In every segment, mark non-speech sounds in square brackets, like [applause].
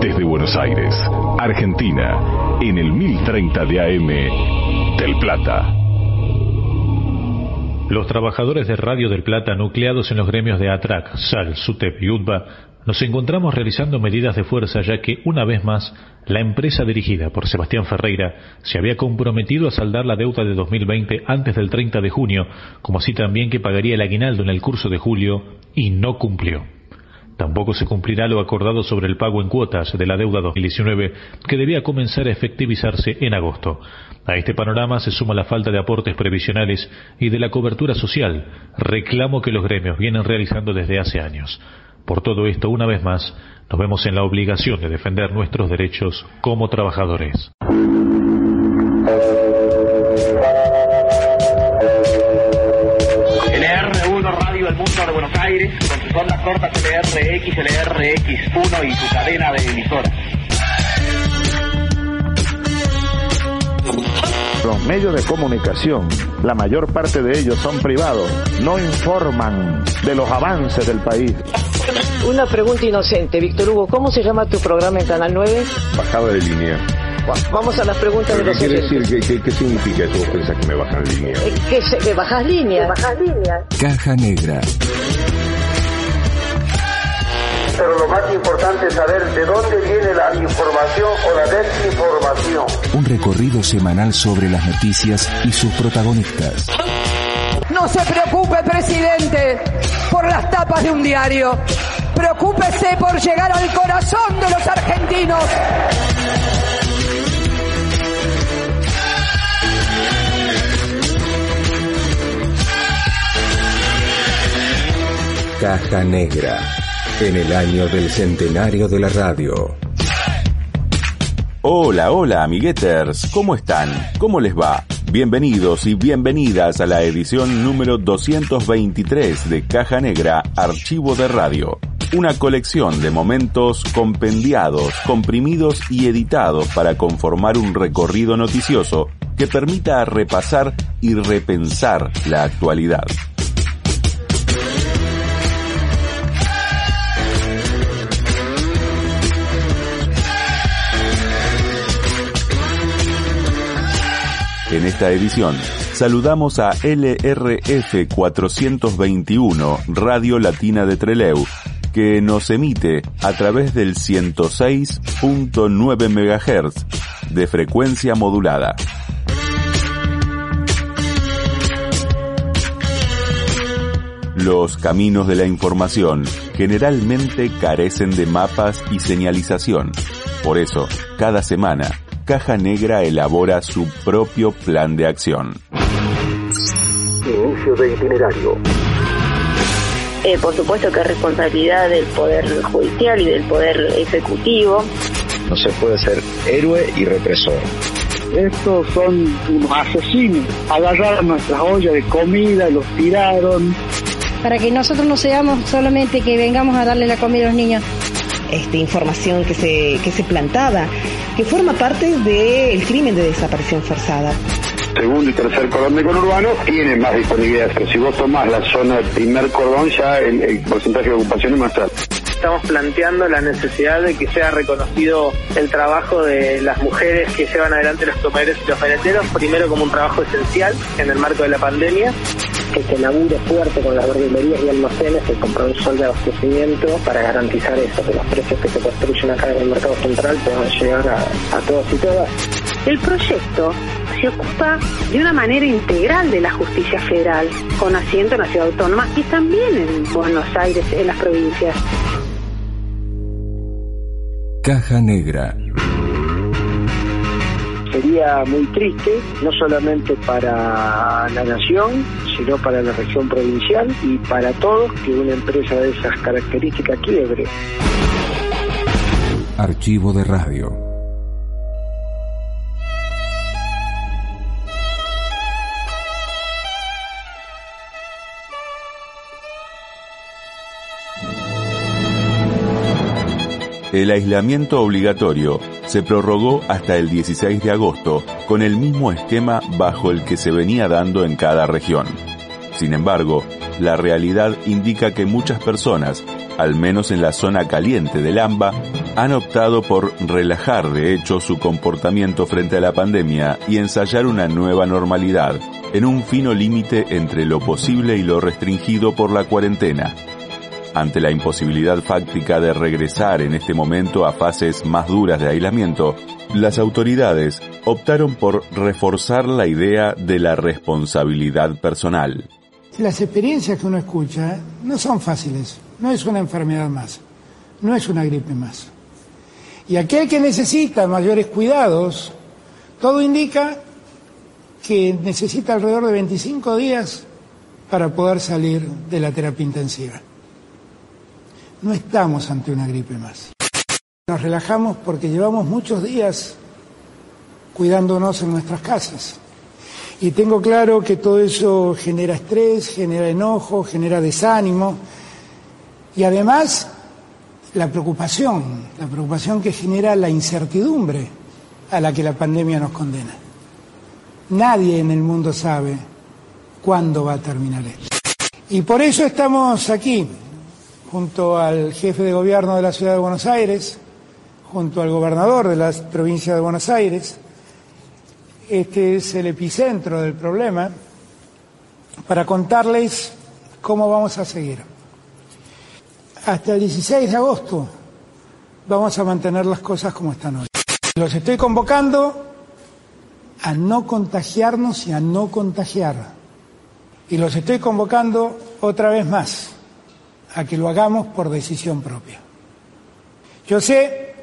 Desde Buenos Aires, Argentina, en el 1030 de AM, Del Plata. Los trabajadores de Radio del Plata nucleados en los gremios de ATRAC, SAL, SUTEP y UTBA nos encontramos realizando medidas de fuerza ya que, una vez más, la empresa dirigida por Sebastián Ferreira se había comprometido a saldar la deuda de 2020 antes del 30 de junio, como así también que pagaría el aguinaldo en el curso de julio, y no cumplió. Tampoco se cumplirá lo acordado sobre el pago en cuotas de la deuda 2019 que debía comenzar a efectivizarse en agosto. A este panorama se suma la falta de aportes previsionales y de la cobertura social, reclamo que los gremios vienen realizando desde hace años. Por todo esto, una vez más, nos vemos en la obligación de defender nuestros derechos como trabajadores. Sus ondas cortas LRX, LRX1 y su cadena de emisoras. Los medios de comunicación, la mayor parte de ellos son privados, no informan de los avances del país. Una pregunta inocente, Víctor Hugo, ¿cómo se llama tu programa en Canal 9? Bajada de línea. Vamos a las preguntas de los ¿Qué quiere decir? ¿Qué, qué, significa eso? ¿Vos pensás que me bajan línea? Eh, ¿Que, se, que bajas línea? bajas línea? Caja Negra. Pero lo más importante es saber de dónde viene la información o la desinformación. Un recorrido semanal sobre las noticias y sus protagonistas. No se preocupe, presidente, por las tapas de un diario. Preocúpese por llegar al corazón de los argentinos. Caja Negra, en el año del centenario de la radio. Hola, hola, amigueters, ¿cómo están? ¿Cómo les va? Bienvenidos y bienvenidas a la edición número 223 de Caja Negra, Archivo de Radio. Una colección de momentos compendiados, comprimidos y editados para conformar un recorrido noticioso que permita repasar y repensar la actualidad. En esta edición saludamos a LRF 421 Radio Latina de Treleu, que nos emite a través del 106.9 MHz de frecuencia modulada. Los caminos de la información generalmente carecen de mapas y señalización. Por eso, cada semana Caja Negra elabora su propio plan de acción. Inicio de itinerario. Eh, por supuesto que es responsabilidad del Poder Judicial y del Poder Ejecutivo. No se puede ser héroe y represor. Estos son unos asesinos. Agarraron nuestras ollas de comida, los tiraron. Para que nosotros no seamos solamente que vengamos a darle la comida a los niños. Esta información que se, que se plantaba que forma parte del crimen de desaparición forzada. Segundo y tercer cordón de conurbano tienen más disponibilidad, pero si vos tomás la zona del primer cordón ya el, porcentaje de ocupación es más alto estamos planteando la necesidad de que sea reconocido el trabajo de las mujeres que llevan adelante los comedores y los merenderos, primero como un trabajo esencial en el marco de la pandemia. Que se labure fuerte con las verdulerías y almacenes el compromiso de abastecimiento para garantizar eso, que los precios que se construyen acá en el mercado central puedan llegar a, a todos y todas. El proyecto se ocupa de una manera integral de la justicia federal, con asiento en la ciudad autónoma y también en Buenos Aires, en las provincias. Caja Negra. Sería muy triste, no solamente para la nación, sino para la región provincial y para todos que una empresa de esas características quiebre. Archivo de radio. El aislamiento obligatorio se prorrogó hasta el 16 de agosto con el mismo esquema bajo el que se venía dando en cada región. Sin embargo, la realidad indica que muchas personas, al menos en la zona caliente del AMBA, han optado por relajar de hecho su comportamiento frente a la pandemia y ensayar una nueva normalidad, en un fino límite entre lo posible y lo restringido por la cuarentena. Ante la imposibilidad fáctica de regresar en este momento a fases más duras de aislamiento, las autoridades optaron por reforzar la idea de la responsabilidad personal. Las experiencias que uno escucha no son fáciles, no es una enfermedad más, no es una gripe más. Y aquel que necesita mayores cuidados, todo indica que necesita alrededor de 25 días para poder salir de la terapia intensiva. No estamos ante una gripe más. Nos relajamos porque llevamos muchos días cuidándonos en nuestras casas. Y tengo claro que todo eso genera estrés, genera enojo, genera desánimo y además la preocupación, la preocupación que genera la incertidumbre a la que la pandemia nos condena. Nadie en el mundo sabe cuándo va a terminar esto. Y por eso estamos aquí, junto al jefe de gobierno de la ciudad de Buenos Aires, junto al gobernador de la provincia de Buenos Aires. Este es el epicentro del problema para contarles cómo vamos a seguir. Hasta el 16 de agosto vamos a mantener las cosas como están hoy. Los estoy convocando a no contagiarnos y a no contagiar. Y los estoy convocando otra vez más a que lo hagamos por decisión propia. Yo sé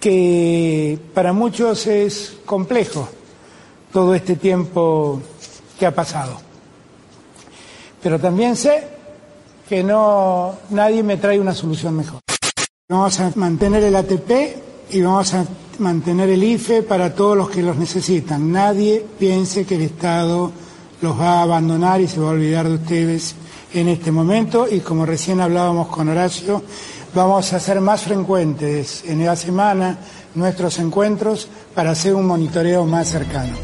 que para muchos es complejo todo este tiempo que ha pasado, pero también sé que no nadie me trae una solución mejor. Vamos a mantener el ATP y vamos a mantener el IFE para todos los que los necesitan. Nadie piense que el Estado los va a abandonar y se va a olvidar de ustedes en este momento y como recién hablábamos con Horacio, vamos a hacer más frecuentes en la semana nuestros encuentros para hacer un monitoreo más cercano.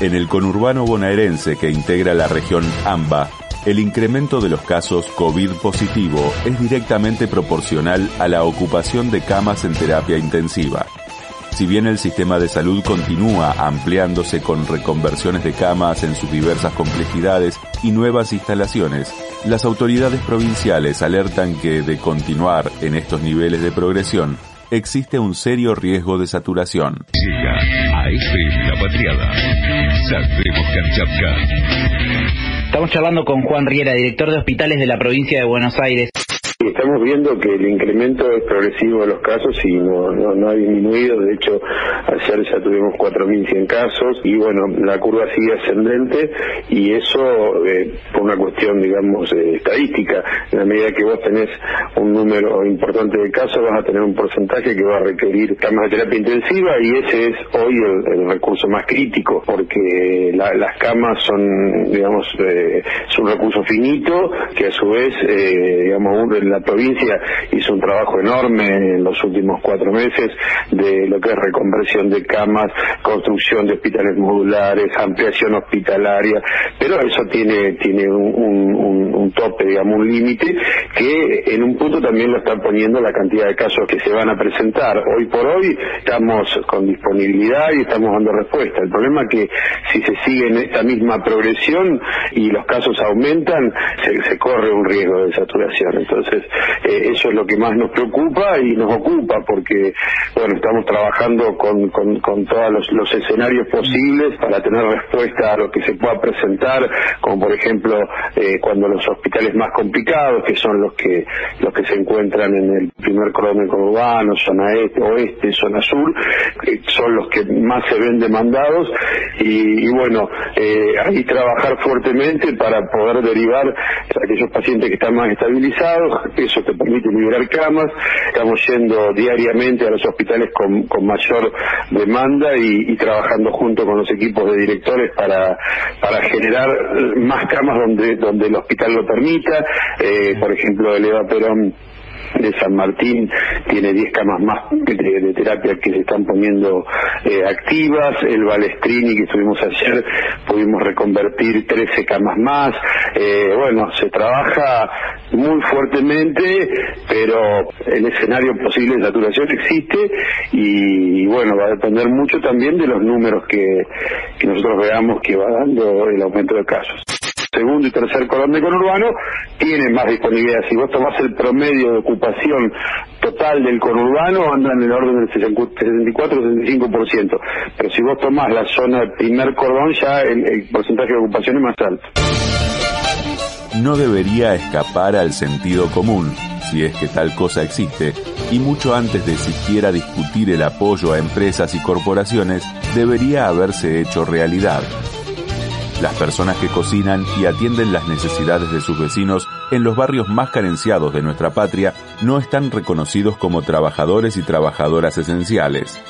En el conurbano bonaerense que integra la región AMBA, el incremento de los casos COVID positivo es directamente proporcional a la ocupación de camas en terapia intensiva. Si bien el sistema de salud continúa ampliándose con reconversiones de camas en sus diversas complejidades y nuevas instalaciones, las autoridades provinciales alertan que de continuar en estos niveles de progresión, existe un serio riesgo de saturación. Llega a FM La Patriada. Estamos charlando con Juan Riera, director de hospitales de la provincia de Buenos Aires. Estamos viendo que el incremento es progresivo de los casos y no, no, ha disminuido. De hecho, ayer ya tuvimos 4.100 casos y bueno, la curva sigue ascendente y eso eh, por una cuestión, digamos, eh, estadística. En la medida que vos tenés un número importante de casos, vas a tener un porcentaje que va a requerir camas de terapia intensiva y ese es hoy el, recurso más crítico porque las camas son, digamos, eh, es un recurso finito que a su vez, digamos, un, la provincia hizo un trabajo enorme en los últimos cuatro meses de lo que es reconversión de camas, construcción de hospitales modulares, ampliación hospitalaria, pero eso tiene, tiene un, tope, digamos, un límite que en un punto también lo están poniendo la cantidad de casos que se van a presentar. Hoy por hoy estamos con disponibilidad y estamos dando respuesta. El problema es que si se sigue en esta misma progresión y los casos aumentan, se, se corre un riesgo de saturación. Entonces, eh, eso es lo que más nos preocupa y nos ocupa porque, bueno, estamos trabajando con, con, todos los, escenarios posibles para tener respuesta a lo que se pueda presentar, como por ejemplo eh, cuando los hospitales más complicados, que son los que los que se encuentran en el primer cronómetro urbano, zona este, oeste, zona sur, son los que más se ven demandados y, y bueno, eh, ahí trabajar fuertemente para poder derivar a aquellos pacientes que están más estabilizados, eso te permite liberar camas, estamos yendo diariamente a los hospitales con, con mayor demanda y, trabajando junto con los equipos de directores para, para generar más camas donde, donde el hospital lo permita, eh, por ejemplo el Eva Perón de San Martín tiene 10 camas más de, terapia que se están poniendo eh, activas, el Balestrini que estuvimos ayer pudimos reconvertir 13 camas más, eh, bueno, se trabaja muy fuertemente, pero el escenario posible de saturación existe y, bueno, va a depender mucho también de los números que, que nosotros veamos que va dando el aumento de casos segundo y tercer cordón de conurbano tienen más disponibilidad. Si vos tomás el promedio de ocupación total del conurbano, andan en el orden del 64-65%. Pero si vos tomás la zona del primer cordón, ya el porcentaje de ocupación es más alto. No debería escapar al sentido común, si es que tal cosa existe, y mucho antes de siquiera discutir el apoyo a empresas y corporaciones, debería haberse hecho realidad las personas que cocinan y atienden las necesidades de sus vecinos en los barrios más carenciados de nuestra patria no están reconocidos como trabajadores y trabajadoras esenciales.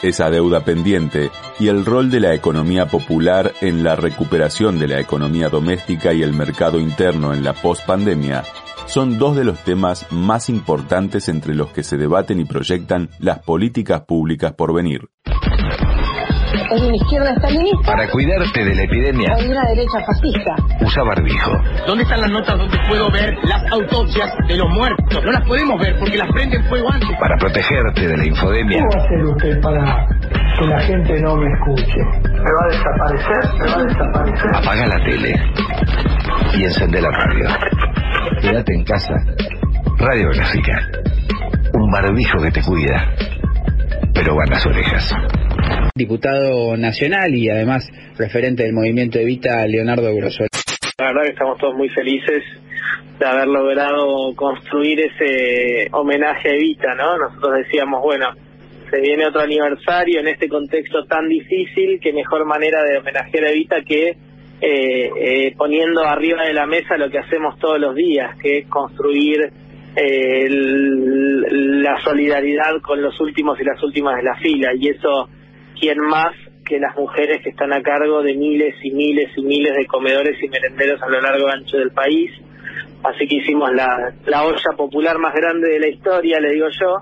Esa deuda pendiente y el rol de la economía popular en la recuperación de la economía doméstica y el mercado interno en la pospandemia son dos de los temas más importantes entre los que se debaten y proyectan las políticas públicas por venir una izquierda estalinista. Para cuidarte de la epidemia. Una derecha fascista. Usa barbijo. ¿Dónde están las notas donde puedo ver las autopsias de los muertos? No las podemos ver porque las prenden fuego antes. Para protegerte de la infodemia. ¿Qué va a hacer usted para que la gente no me escuche? ¿Me va a desaparecer? ¿Me va a desaparecer? Apaga la tele y encende la radio. Quédate en casa. Radiográfica. Un barbijo que te cuida, pero van las orejas diputado nacional y además referente del movimiento Evita, Leonardo Grosol. La verdad que estamos todos muy felices de haber logrado construir ese homenaje a Evita, ¿no? Nosotros decíamos, bueno, se viene otro aniversario en este contexto tan difícil, que mejor manera de homenajear a Evita que eh, eh, poniendo arriba de la mesa lo que hacemos todos los días, que es construir eh, el, la solidaridad con los últimos y las últimas de la fila, y eso quién más que las mujeres que están a cargo de miles y miles y miles de comedores y merenderos a lo largo y ancho del país. Así que hicimos la, la olla popular más grande de la historia, le digo yo,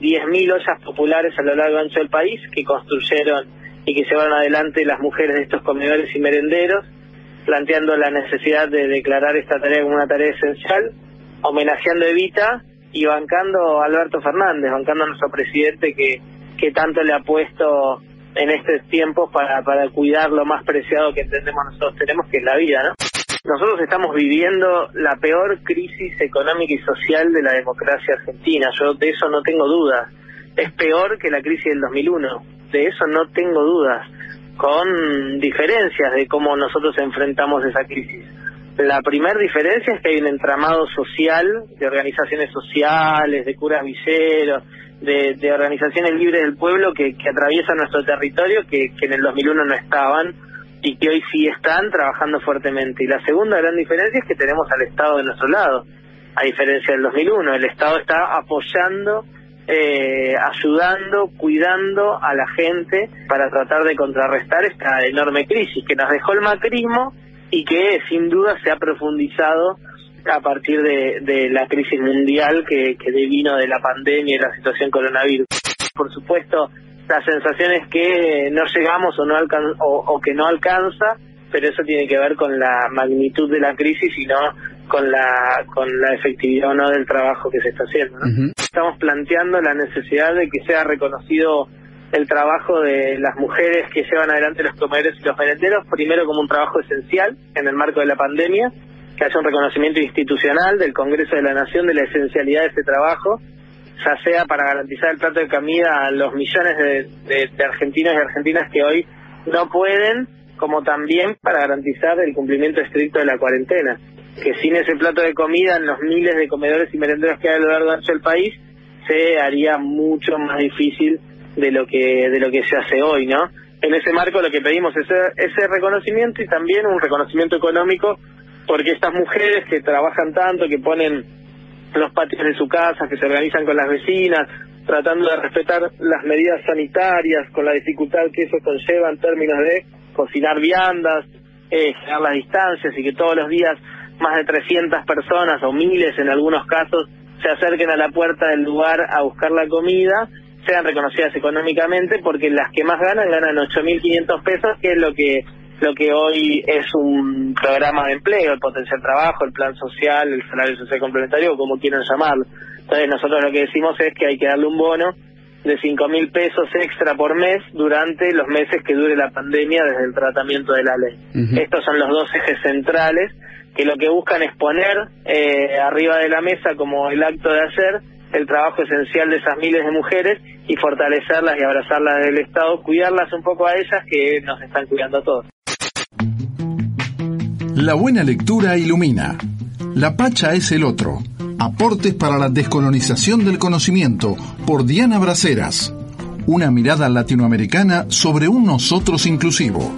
10.000 ollas populares a lo largo y ancho del país que construyeron y que llevaron adelante las mujeres de estos comedores y merenderos, planteando la necesidad de declarar esta tarea como una tarea esencial, homenajeando a Evita y bancando a Alberto Fernández, bancando a nuestro presidente que, que tanto le ha puesto en estos tiempos para, para cuidar lo más preciado que entendemos nosotros tenemos, que es la vida, ¿no? Nosotros estamos viviendo la peor crisis económica y social de la democracia argentina, yo de eso no tengo dudas. Es peor que la crisis del 2001, de eso no tengo dudas, con diferencias de cómo nosotros enfrentamos esa crisis. La primera diferencia es que hay un entramado social de organizaciones sociales, de curas villeros, de, organizaciones libres del pueblo que, que atraviesan nuestro territorio, que, que en el 2001 no estaban y que hoy sí están trabajando fuertemente. Y la segunda gran diferencia es que tenemos al Estado de nuestro lado, a diferencia del 2001. El Estado está apoyando, eh, ayudando, cuidando a la gente para tratar de contrarrestar esta enorme crisis que nos dejó el macrismo y que sin duda se ha profundizado a partir de, de la crisis mundial que, que devino de la pandemia y la situación coronavirus. Por supuesto, la sensación es que no llegamos o, no alcan o, o, que no alcanza, pero eso tiene que ver con la magnitud de la crisis y no con la, con la efectividad o no del trabajo que se está haciendo. ¿no? Estamos planteando la necesidad de que sea reconocido el trabajo de las mujeres que llevan adelante los comedores y los merenderos, primero como un trabajo esencial en el marco de la pandemia, que haya un reconocimiento institucional del Congreso de la Nación de la esencialidad de ese trabajo, ya sea para garantizar el plato de comida a los millones de, argentinos y argentinas que hoy no pueden, como también para garantizar el cumplimiento estricto de la cuarentena. Que sin ese plato de comida en los miles de comedores y merenderos que hay a lo largo del país, se haría mucho más difícil de lo que de lo que se hace hoy, ¿no? En ese marco lo que pedimos es ese reconocimiento y también un reconocimiento económico porque estas mujeres que trabajan tanto, que ponen los patios de su casa, que se organizan con las vecinas, tratando de respetar las medidas sanitarias, con la dificultad que eso conlleva en términos de cocinar viandas, eh, generar las distancias y que todos los días más de 300 personas o miles en algunos casos se acerquen a la puerta del lugar a buscar la comida, sean reconocidas económicamente porque las que más ganan ganan 8.500 pesos, que es lo que lo que hoy es un programa de empleo, el potencial trabajo, el plan social, el salario social complementario, o como quieran llamarlo. Entonces nosotros lo que decimos es que hay que darle un bono de cinco mil pesos extra por mes durante los meses que dure la pandemia desde el tratamiento de la ley. Estos son los dos ejes centrales que lo que buscan es poner eh, arriba de la mesa como el acto de hacer el trabajo esencial de esas miles de mujeres y fortalecerlas y abrazarlas del Estado, cuidarlas un poco a ellas que nos están cuidando a todos. La buena lectura ilumina. La Pacha es el otro. Aportes para la descolonización del conocimiento por Diana Braceras. Una mirada latinoamericana sobre un nosotros inclusivo.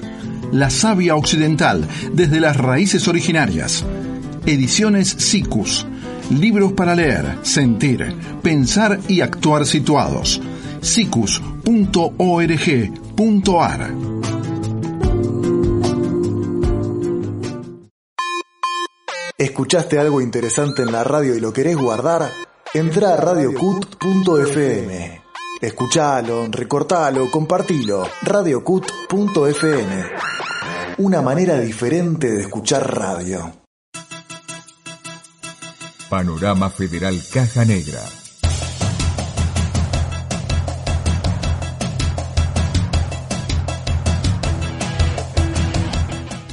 La savia occidental desde las raíces originarias. Ediciones SICUS. Libros para leer, sentir, pensar y actuar situados. sicus.org.ar ¿Escuchaste algo interesante en la radio y lo querés guardar? Entra a radiocut.fm. Escuchalo, recortalo, compartilo. radiocut.fm. Una manera diferente de escuchar radio. Panorama Federal Caja Negra.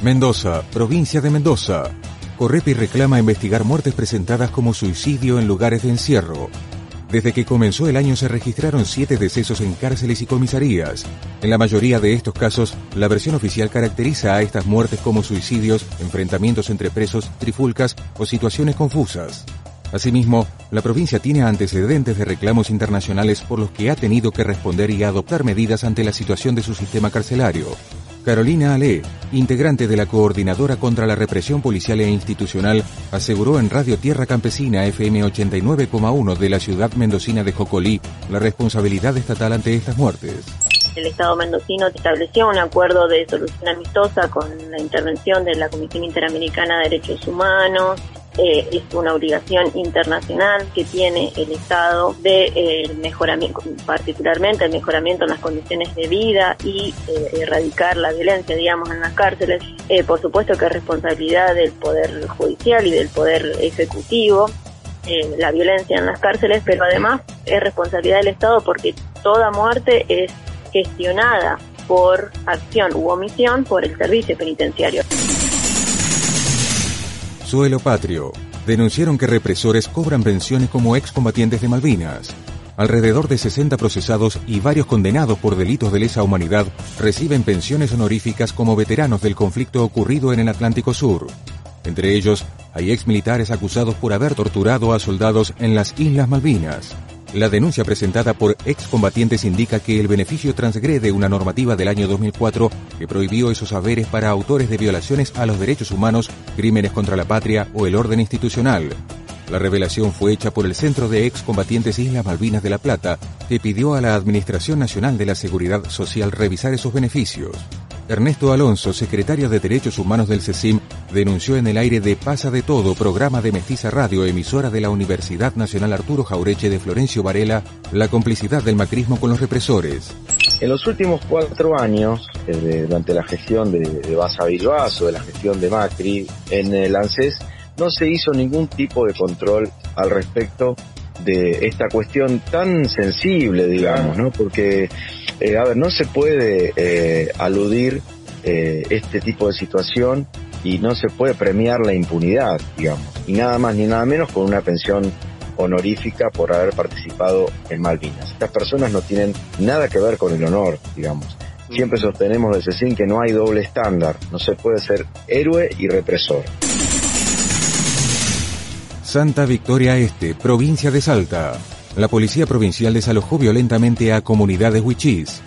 Mendoza, provincia de Mendoza. Correpi reclama investigar muertes presentadas como suicidio en lugares de encierro. Desde que comenzó el año se registraron siete decesos en cárceles y comisarías. En la mayoría de estos casos, la versión oficial caracteriza a estas muertes como suicidios, enfrentamientos entre presos, trifulcas o situaciones confusas. Asimismo, la provincia tiene antecedentes de reclamos internacionales por los que ha tenido que responder y adoptar medidas ante la situación de su sistema carcelario. Carolina Ale, integrante de la Coordinadora contra la Represión Policial e Institucional, aseguró en Radio Tierra Campesina FM 89,1 de la ciudad mendocina de Jocolí la responsabilidad estatal ante estas muertes. El Estado mendocino estableció un acuerdo de solución amistosa con la intervención de la Comisión Interamericana de Derechos Humanos, eh, es una obligación internacional que tiene el Estado de eh, mejoramiento, particularmente el mejoramiento en las condiciones de vida y eh, erradicar la violencia, digamos, en las cárceles. por supuesto que es responsabilidad del Poder Judicial y del Poder Ejecutivo la violencia en las cárceles, pero además es responsabilidad del Estado porque toda muerte es gestionada por acción u omisión por el servicio penitenciario. Suelo Patrio. Denunciaron que represores cobran pensiones como excombatientes de Malvinas. Alrededor de 60 procesados y varios condenados por delitos de lesa humanidad reciben pensiones honoríficas como veteranos del conflicto ocurrido en el Atlántico Sur. Entre ellos, hay exmilitares acusados por haber torturado a soldados en las Islas Malvinas. La denuncia presentada por excombatientes indica que el beneficio transgrede una normativa del año 2004 que prohibió esos haberes para autores de violaciones a los derechos humanos, crímenes contra la patria o el orden institucional. La revelación fue hecha por el Centro de Excombatientes Islas Malvinas de La Plata, que pidió a la Administración Nacional de la Seguridad Social revisar esos beneficios. Ernesto Alonso, secretario de Derechos Humanos del CECIM, denunció en el aire de Pasa de Todo, programa de Mestiza Radio, emisora de la Universidad Nacional Arturo Jaureche de Florencio Varela, la complicidad del macrismo con los represores. En los últimos cuatro años, eh, durante la gestión de, de Bilbao, de la gestión de Macri, en el ANSES no se hizo ningún tipo de control al respecto de esta cuestión tan sensible, digamos, ¿no? Porque eh, a ver, no se puede eh, aludir eh, este tipo de situación y no se puede premiar la impunidad, digamos, y nada más ni nada menos con una pensión honorífica por haber participado en Malvinas. Estas personas no tienen nada que ver con el honor, digamos. Siempre sostenemos desde CECIN que no hay doble estándar, no se puede ser héroe y represor. Santa Victoria Este, provincia de Salta. La policía provincial desalojó violentamente a comunidades huichís.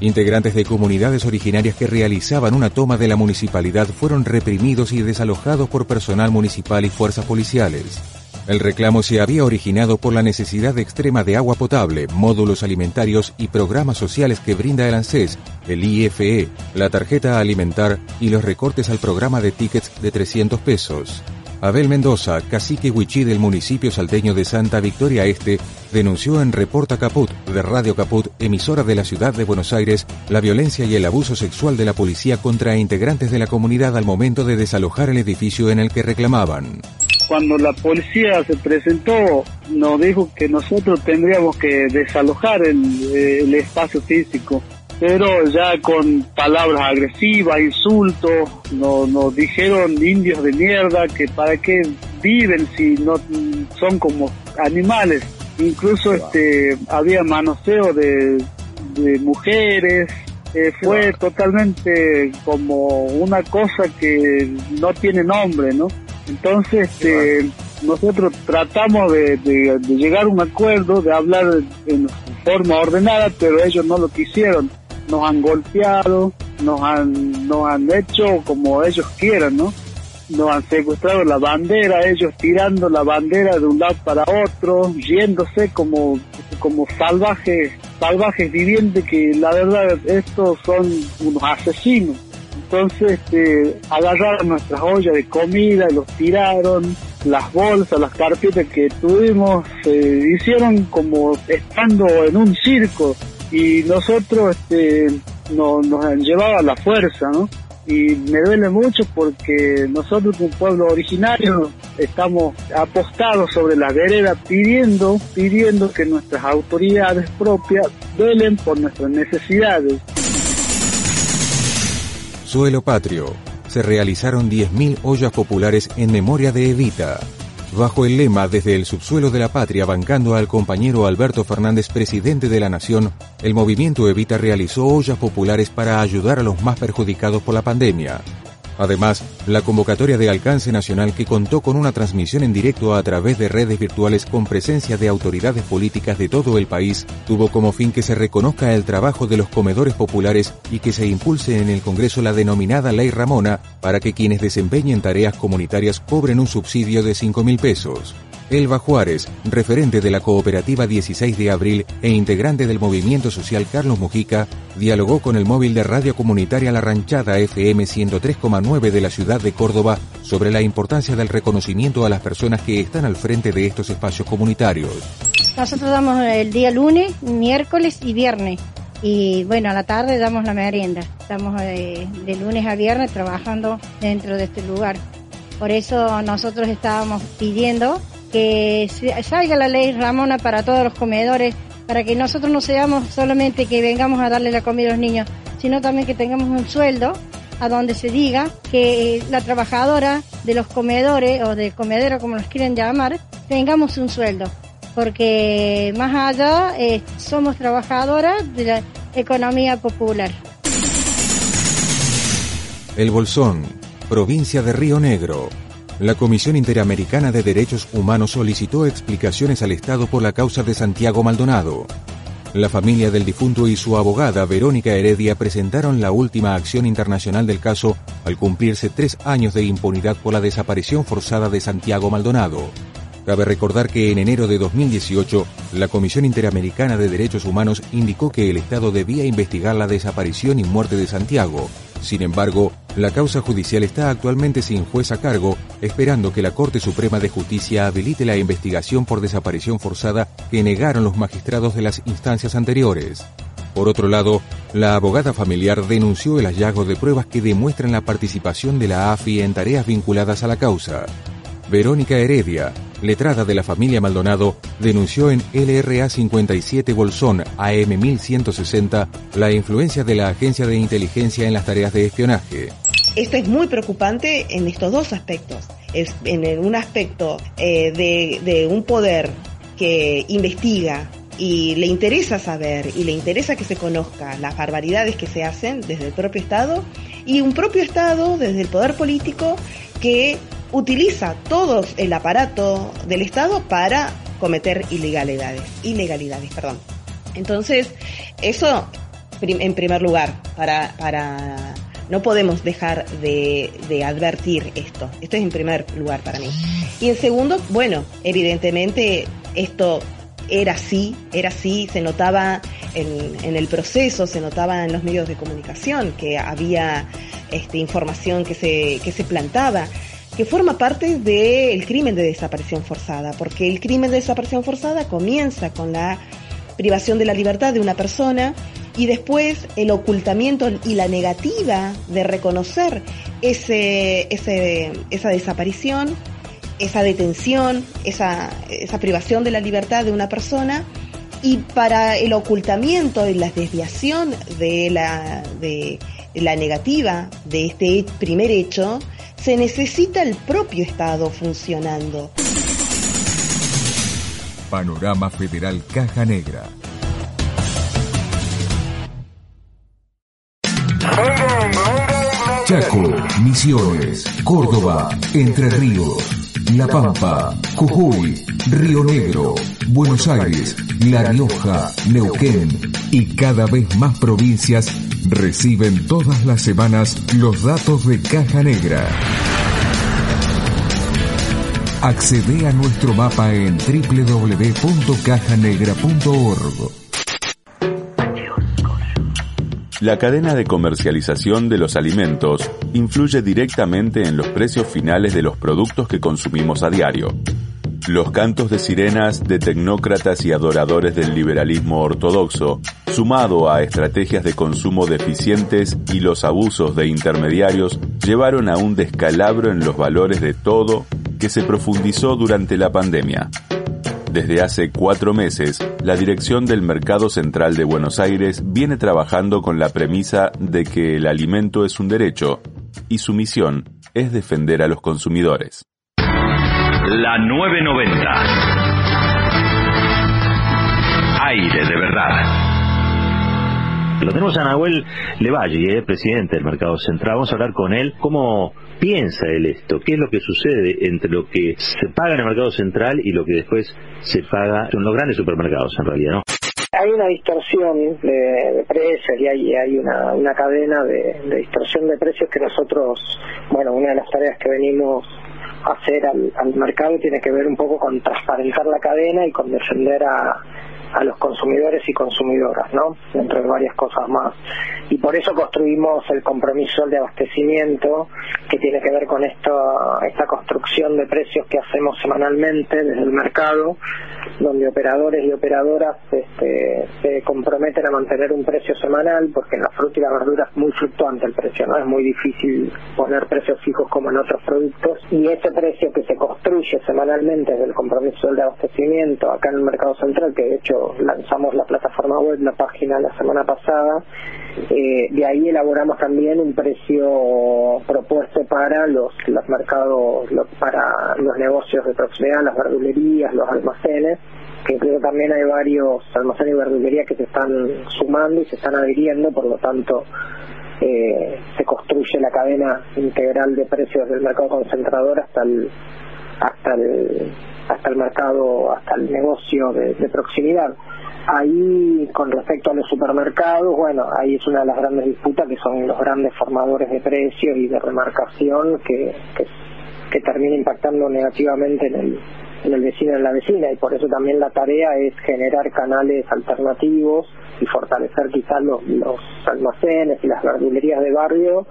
Integrantes de comunidades originarias que realizaban una toma de la municipalidad fueron reprimidos y desalojados por personal municipal y fuerzas policiales. El reclamo se había originado por la necesidad extrema de agua potable, módulos alimentarios y programas sociales que brinda el ANSES, el IFE, la tarjeta alimentar y los recortes al programa de tickets de 300 pesos. Abel Mendoza, cacique huichí del municipio salteño de Santa Victoria Este, denunció en Reporta Caput de Radio Caput, emisora de la ciudad de Buenos Aires, la violencia y el abuso sexual de la policía contra integrantes de la comunidad al momento de desalojar el edificio en el que reclamaban. Cuando la policía se presentó, nos dijo que nosotros tendríamos que desalojar el, espacio físico, pero ya con palabras agresivas, insultos, nos, nos dijeron indios de mierda que para qué viven si no son como animales. Incluso este había manoseo de, de mujeres, eh, fue totalmente como una cosa que no tiene nombre, ¿no? Entonces, este, nosotros tratamos de, llegar a un acuerdo, de hablar en forma ordenada, pero ellos no lo quisieron. Nos han golpeado, nos han, nos han hecho como ellos quieran, ¿no? Nos han secuestrado la bandera, ellos tirando la bandera de un lado para otro, yéndose como, como salvajes, salvajes vivientes que la verdad estos son unos asesinos entonces este, agarraron nuestras ollas de comida los tiraron, las bolsas, las carpetas que tuvimos, se hicieron como estando en un circo y nosotros este, no, nos han llevado a la fuerza, ¿no? Y me duele mucho porque nosotros como pueblo originario estamos apostados sobre la vereda pidiendo, pidiendo que nuestras autoridades propias velen por nuestras necesidades. Suelo Patrio. Se realizaron 10.000 ollas populares en memoria de Evita. Bajo el lema Desde el subsuelo de la patria, bancando al compañero Alberto Fernández, presidente de la Nación, el movimiento Evita realizó ollas populares para ayudar a los más perjudicados por la pandemia. Además, la convocatoria de alcance nacional que contó con una transmisión en directo a través de redes virtuales con presencia de autoridades políticas de todo el país tuvo como fin que se reconozca el trabajo de los comedores populares y que se impulse en el Congreso la denominada Ley Ramona para que quienes desempeñen tareas comunitarias cobren un subsidio de 5 mil pesos. Elba Juárez, referente de la cooperativa 16 de abril e integrante del movimiento social Carlos Mujica, dialogó con el móvil de radio comunitaria La Ranchada FM 103,9 de la ciudad de Córdoba sobre la importancia del reconocimiento a las personas que están al frente de estos espacios comunitarios. Nosotros damos el día lunes, miércoles y viernes. Y bueno, a la tarde damos la merienda. Estamos de, de lunes a viernes trabajando dentro de este lugar. Por eso nosotros estábamos pidiendo que salga la ley Ramona para todos los comedores, para que nosotros no seamos solamente que vengamos a darle la comida a los niños, sino también que tengamos un sueldo a donde se diga que la trabajadora de los comedores o de comedero como los quieren llamar, tengamos un sueldo. Porque más allá eh, somos trabajadoras de la economía popular. El Bolsón, provincia de Río Negro, la Comisión Interamericana de Derechos Humanos solicitó explicaciones al Estado por la causa de Santiago Maldonado. La familia del difunto y su abogada Verónica Heredia presentaron la última acción internacional del caso al cumplirse tres años de impunidad por la desaparición forzada de Santiago Maldonado. Cabe recordar que en enero de 2018, la Comisión Interamericana de Derechos Humanos indicó que el Estado debía investigar la desaparición y muerte de Santiago. Sin embargo, la causa judicial está actualmente sin juez a cargo, esperando que la Corte Suprema de Justicia habilite la investigación por desaparición forzada que negaron los magistrados de las instancias anteriores. Por otro lado, la abogada familiar denunció el hallazgo de pruebas que demuestran la participación de la AFI en tareas vinculadas a la causa. Verónica Heredia, letrada de la familia Maldonado, denunció en LRA 57 Bolsón AM 1160 la influencia de la agencia de inteligencia en las tareas de espionaje. esto es muy preocupante en estos dos aspectos. Es en un aspecto eh, de, de un poder que investiga y le interesa saber y le interesa que se conozca las barbaridades que se hacen desde el propio Estado y un propio Estado desde el poder político que utiliza todo el aparato del Estado para cometer ilegalidades, ilegalidades, perdón. Entonces, eso en primer lugar, para, para no podemos dejar de, advertir esto. Esto es en primer lugar para mí. Y en segundo, bueno, evidentemente esto era así, era así, se notaba en, en, el proceso, se notaba en los medios de comunicación que había este, información que se, que se plantaba que forma parte del crimen de desaparición forzada, porque el crimen de desaparición forzada comienza con la privación de la libertad de una persona y después el ocultamiento y la negativa de reconocer ese, ese, esa desaparición, esa detención, esa, esa privación de la libertad de una persona. Y para el ocultamiento y la desviación de la, de la negativa de este primer hecho, se necesita el propio Estado funcionando. Panorama Federal Caja Negra. Chaco, Misiones, Córdoba, Entre Ríos, La Pampa, Jujuy, Río Negro, Buenos Aires, La Rioja, Neuquén y cada vez más provincias reciben todas las semanas los datos de Caja Negra. Accede a nuestro mapa en www.cajanegra.org. La cadena de comercialización de los alimentos influye directamente en los precios finales de los productos que consumimos a diario. Los cantos de sirenas de tecnócratas y adoradores del liberalismo ortodoxo, sumado a estrategias de consumo deficientes y los abusos de intermediarios, llevaron a un descalabro en los valores de todo que se profundizó durante la pandemia. Desde hace cuatro meses, la dirección del Mercado Central de Buenos Aires viene trabajando con la premisa de que el alimento es un derecho y su misión es defender a los consumidores. La 990. Aire de verdad. Lo tenemos a Nahuel Levalle, eh, presidente del Mercado Central. Vamos a hablar con él cómo piensa él esto, qué es lo que sucede entre lo que se paga en el Mercado Central y lo que después se paga en los grandes supermercados, en realidad, ¿no? Hay una distorsión de, precios y hay, hay una, una cadena de, de distorsión de precios que nosotros, bueno, una de las tareas que venimos a hacer al, al mercado tiene que ver un poco con transparentar la cadena y con defender a a los consumidores y consumidoras, ¿no? Dentro de varias cosas más. Y por eso construimos el compromiso de abastecimiento que tiene que ver con esto, esta construcción de precios que hacemos semanalmente desde el mercado, donde operadores y operadoras este, se comprometen a mantener un precio semanal, porque en la fruta y la verdura es muy fluctuante el precio, ¿no? Es muy difícil poner precios fijos como en otros productos. Y ese precio que se construye semanalmente desde el compromiso de abastecimiento acá en el mercado central, que de hecho lanzamos la plataforma web, la página la semana pasada. Eh, de ahí elaboramos también un precio propuesto para los, los mercados, para los negocios de proximidad, las verdulerías, los almacenes que incluso también hay varios almacenes y verdulerías que se están sumando y se están adhiriendo, por lo tanto eh, se construye la cadena integral de precios del mercado concentrador hasta el hasta el hasta el mercado, hasta el negocio de, proximidad. Ahí, con respecto a los supermercados, bueno, ahí es una de las grandes disputas que son los grandes formadores de precios y de remarcación que, que, que termina impactando negativamente en el, en el vecino y en la vecina y por eso también la tarea es generar canales alternativos y fortalecer quizás los, los almacenes y las verdulerías de barrio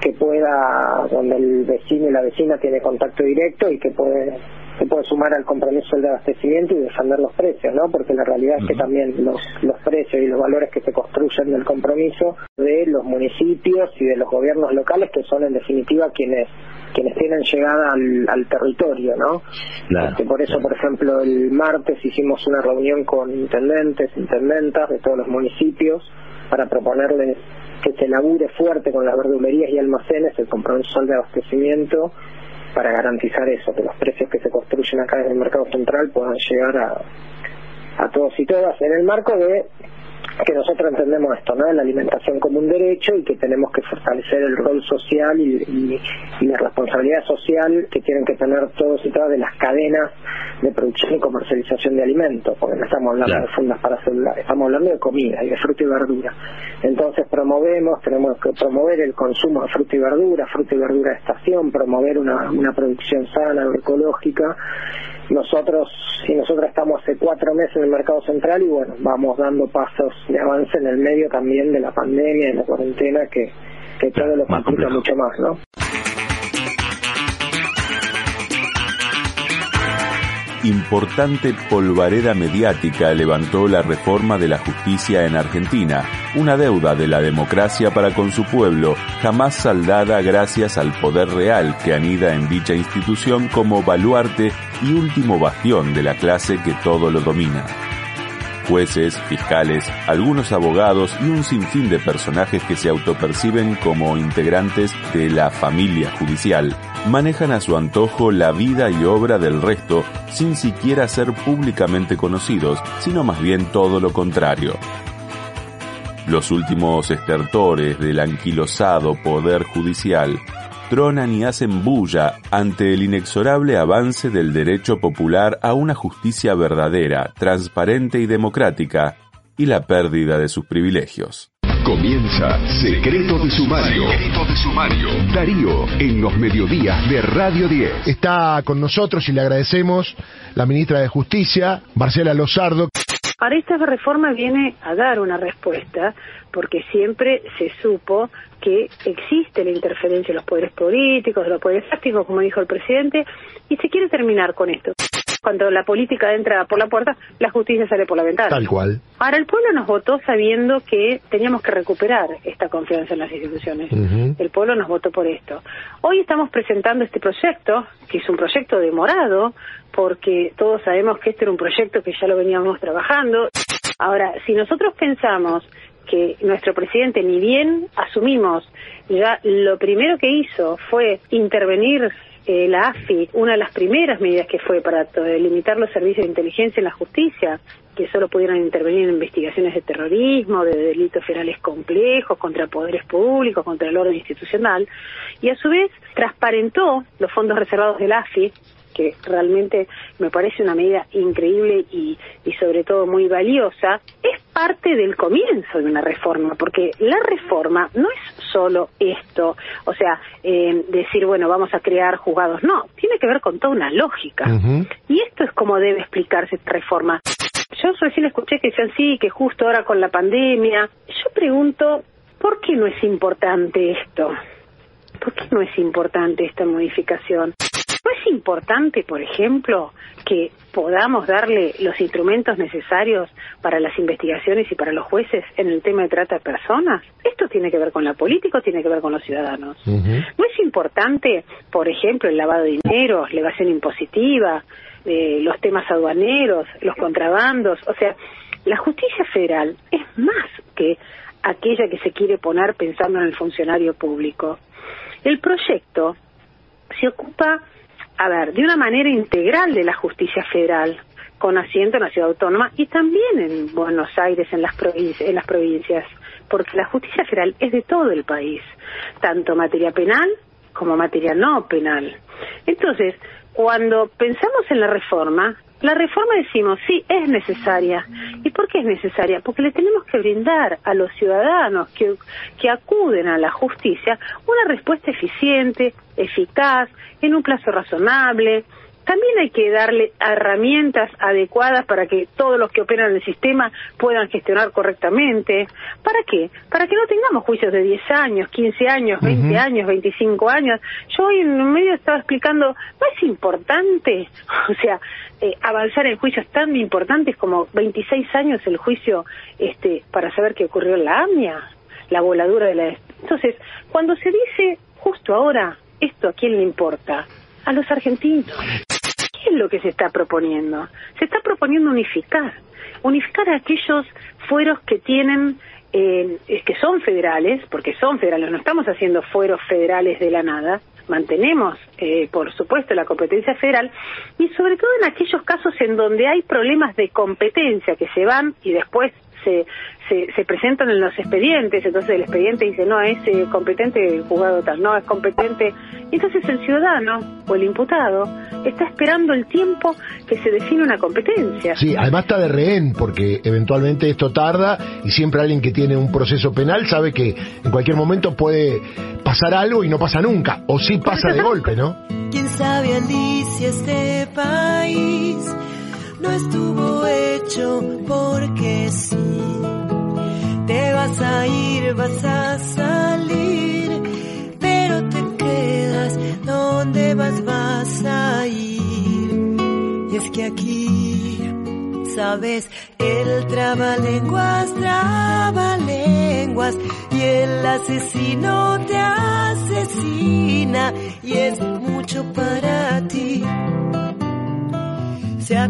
que pueda, donde el vecino y la vecina tiene contacto directo y que puede se puede sumar al compromiso del abastecimiento y defender los precios, ¿no? Porque la realidad es que también los, los precios y los valores que se construyen del compromiso de los municipios y de los gobiernos locales, que son en definitiva quienes quienes tienen llegada al, territorio, ¿no? Este, por eso, por ejemplo, el martes hicimos una reunión con intendentes, intendentas de todos los municipios para proponerles que se labure fuerte con las verdulerías y almacenes el compromiso de abastecimiento para garantizar eso, que los precios que se construyen acá en el mercado central puedan llegar a, a todos y todas en el marco de que nosotros entendemos esto, ¿no? La alimentación como un derecho y que tenemos que fortalecer el rol social y, la responsabilidad social que tienen que tener todos y todas de las cadenas de producción y comercialización de alimentos, porque no estamos hablando de fundas para celulares, estamos hablando de comida y de fruta y verdura. Entonces promovemos, tenemos que promover el consumo de fruta y verdura, fruta y verdura de estación, promover una, una producción sana, agroecológica nosotros y nosotras estamos hace cuatro meses en el mercado central y bueno, vamos dando pasos de avance en el medio también de la pandemia, de la cuarentena, que, que todo lo complica mucho más, ¿no? Importante polvareda mediática levantó la reforma de la justicia en Argentina, una deuda de la democracia para con su pueblo, jamás saldada gracias al poder real que anida en dicha institución como baluarte y último bastión de la clase que todo lo domina jueces, fiscales, algunos abogados y un sinfín de personajes que se autoperciben como integrantes de la familia judicial, manejan a su antojo la vida y obra del resto sin siquiera ser públicamente conocidos, sino más bien todo lo contrario. Los últimos estertores del anquilosado poder judicial tronan y hacen bulla ante el inexorable avance del derecho popular a una justicia verdadera, transparente y democrática, y la pérdida de sus privilegios. Comienza Secreto de Sumario. Secreto de Sumario. Darío, en los mediodías de Radio 10. Está con nosotros y le agradecemos la ministra de Justicia, Marcela Lozardo. Ahora esta reforma viene a dar una respuesta porque siempre se supo que existe la interferencia de los poderes políticos, de los poderes fácticos, como dijo el presidente, y se quiere terminar con esto. Cuando la política entra por la puerta, la justicia sale por la ventana. Tal cual. Ahora, el pueblo nos votó sabiendo que teníamos que recuperar esta confianza en las instituciones. El pueblo nos votó por esto. Hoy estamos presentando este proyecto, que es un proyecto demorado, porque todos sabemos que este era un proyecto que ya lo veníamos trabajando. Ahora, si nosotros pensamos que nuestro presidente, ni bien asumimos, ya lo primero que hizo fue intervenir eh, la AFI, una de las primeras medidas que fue para limitar los servicios de inteligencia en la justicia, que solo pudieran intervenir en investigaciones de terrorismo, de delitos federales complejos, contra poderes públicos, contra el orden institucional, y a su vez transparentó los fondos reservados del AFI, que realmente me parece una medida increíble y, y sobre todo muy valiosa, es parte del comienzo de una reforma, porque la reforma no es solo esto, o sea, eh, decir, bueno, vamos a crear juzgados, no, tiene que ver con toda una lógica. Y esto es como debe explicarse esta reforma. Yo recién escuché que decían sí, que justo ahora con la pandemia. Yo pregunto, ¿por qué no es importante esto? ¿Por qué no es importante esta modificación? ¿No es importante, por ejemplo, que podamos darle los instrumentos necesarios para las investigaciones y para los jueces en el tema de trata de personas? Esto tiene que ver con la política tiene que ver con los ciudadanos. ¿No es importante, por ejemplo, el lavado de dinero, la evasión impositiva, eh, los temas aduaneros, los contrabandos? O sea, la justicia federal es más que aquella que se quiere poner pensando en el funcionario público. El proyecto se ocupa a ver, de una manera integral de la justicia federal, con asiento en la ciudad autónoma y también en Buenos Aires, en las, provincias, en las provincias, porque la justicia federal es de todo el país, tanto materia penal como materia no penal. Entonces, cuando pensamos en la reforma, la reforma decimos, sí, es necesaria. ¿Y por qué es necesaria? Porque le tenemos que brindar a los ciudadanos que, que acuden a la justicia una respuesta eficiente, eficaz, en un plazo razonable, también hay que darle herramientas adecuadas para que todos los que operan en el sistema puedan gestionar correctamente. ¿Para qué? Para que no tengamos juicios de 10 años, 15 años, 20 años, 25 años. Yo hoy en medio estaba explicando, ¿no es importante, [laughs] o sea, eh, avanzar en juicios tan importantes como 26 años el juicio este, para saber qué ocurrió en la AMIA, la voladura de la... Entonces, cuando se dice justo ahora, ¿esto a quién le importa? A los argentinos. ¿Qué es lo que se está proponiendo? Se está proponiendo unificar, unificar a aquellos fueros que tienen eh, que son federales, porque son federales, no estamos haciendo fueros federales de la nada, mantenemos, eh, por supuesto, la competencia federal. Y sobre todo en aquellos casos en donde hay problemas de competencia que se van y después se, se, presentan en los expedientes, entonces el expediente dice, no, es eh, competente el juzgado tal, no, es competente. Y entonces el ciudadano o el imputado está esperando el tiempo que se define una competencia. Sí, además está de rehén, porque eventualmente esto tarda y siempre alguien que tiene un proceso penal sabe que en cualquier momento puede pasar algo y no pasa nunca, o sí pasa de [laughs] golpe, ¿no? ¿Quién sabe, Alicia, este país no estuvo hecho porque sí? Te vas a ir, vas a salir, pero te quedas, ¿dónde vas, vas a ir? Y es que aquí, sabes, el trabalenguas, lenguas, y el asesino te asesina, y es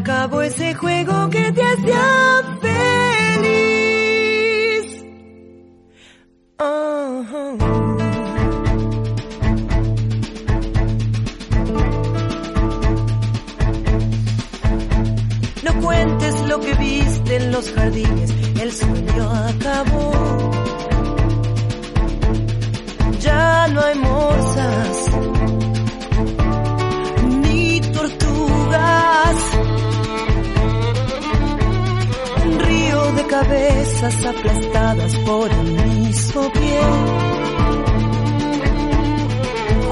acabó ese juego que te hacía feliz. No cuentes lo que viste en los jardines, el sueño acabó. Ya no hay morsas, ni tortugas. Cabezas aplastadas por el mismo pie.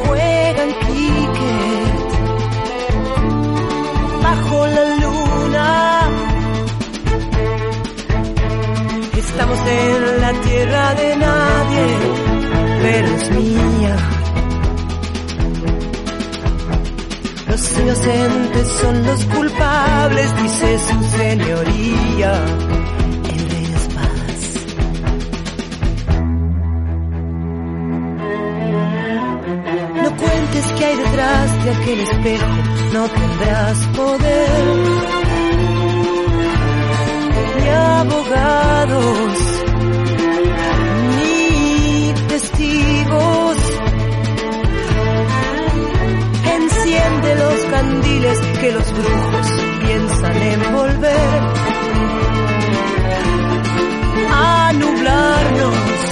Juegan cricket bajo la luna. Estamos en la tierra de nadie, pero es mía. Los inocentes son los culpables, dice su señoría. De aquel espejo no tendrás poder. Ni abogados, ni testigos. Enciende los candiles que los brujos piensan envolver. A nublarnos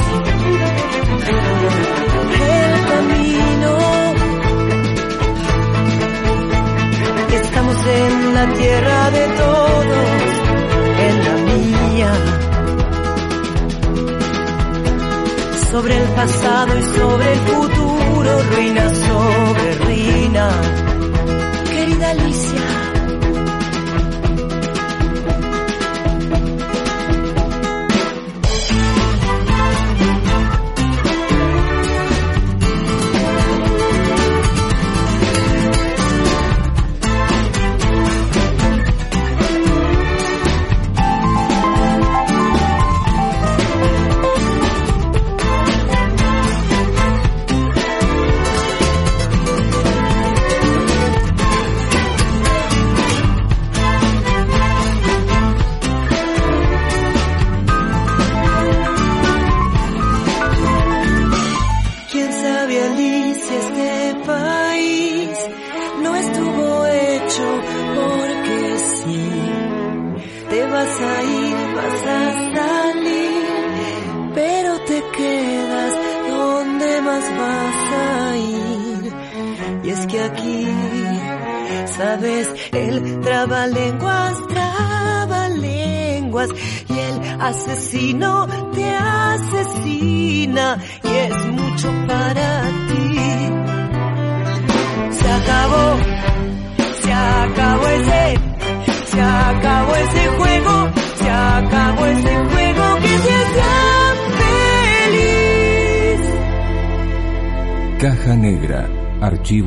en la tierra de todos, en la mía. Sobre el pasado y sobre el futuro, ruina sobre ruina. Querida Alicia.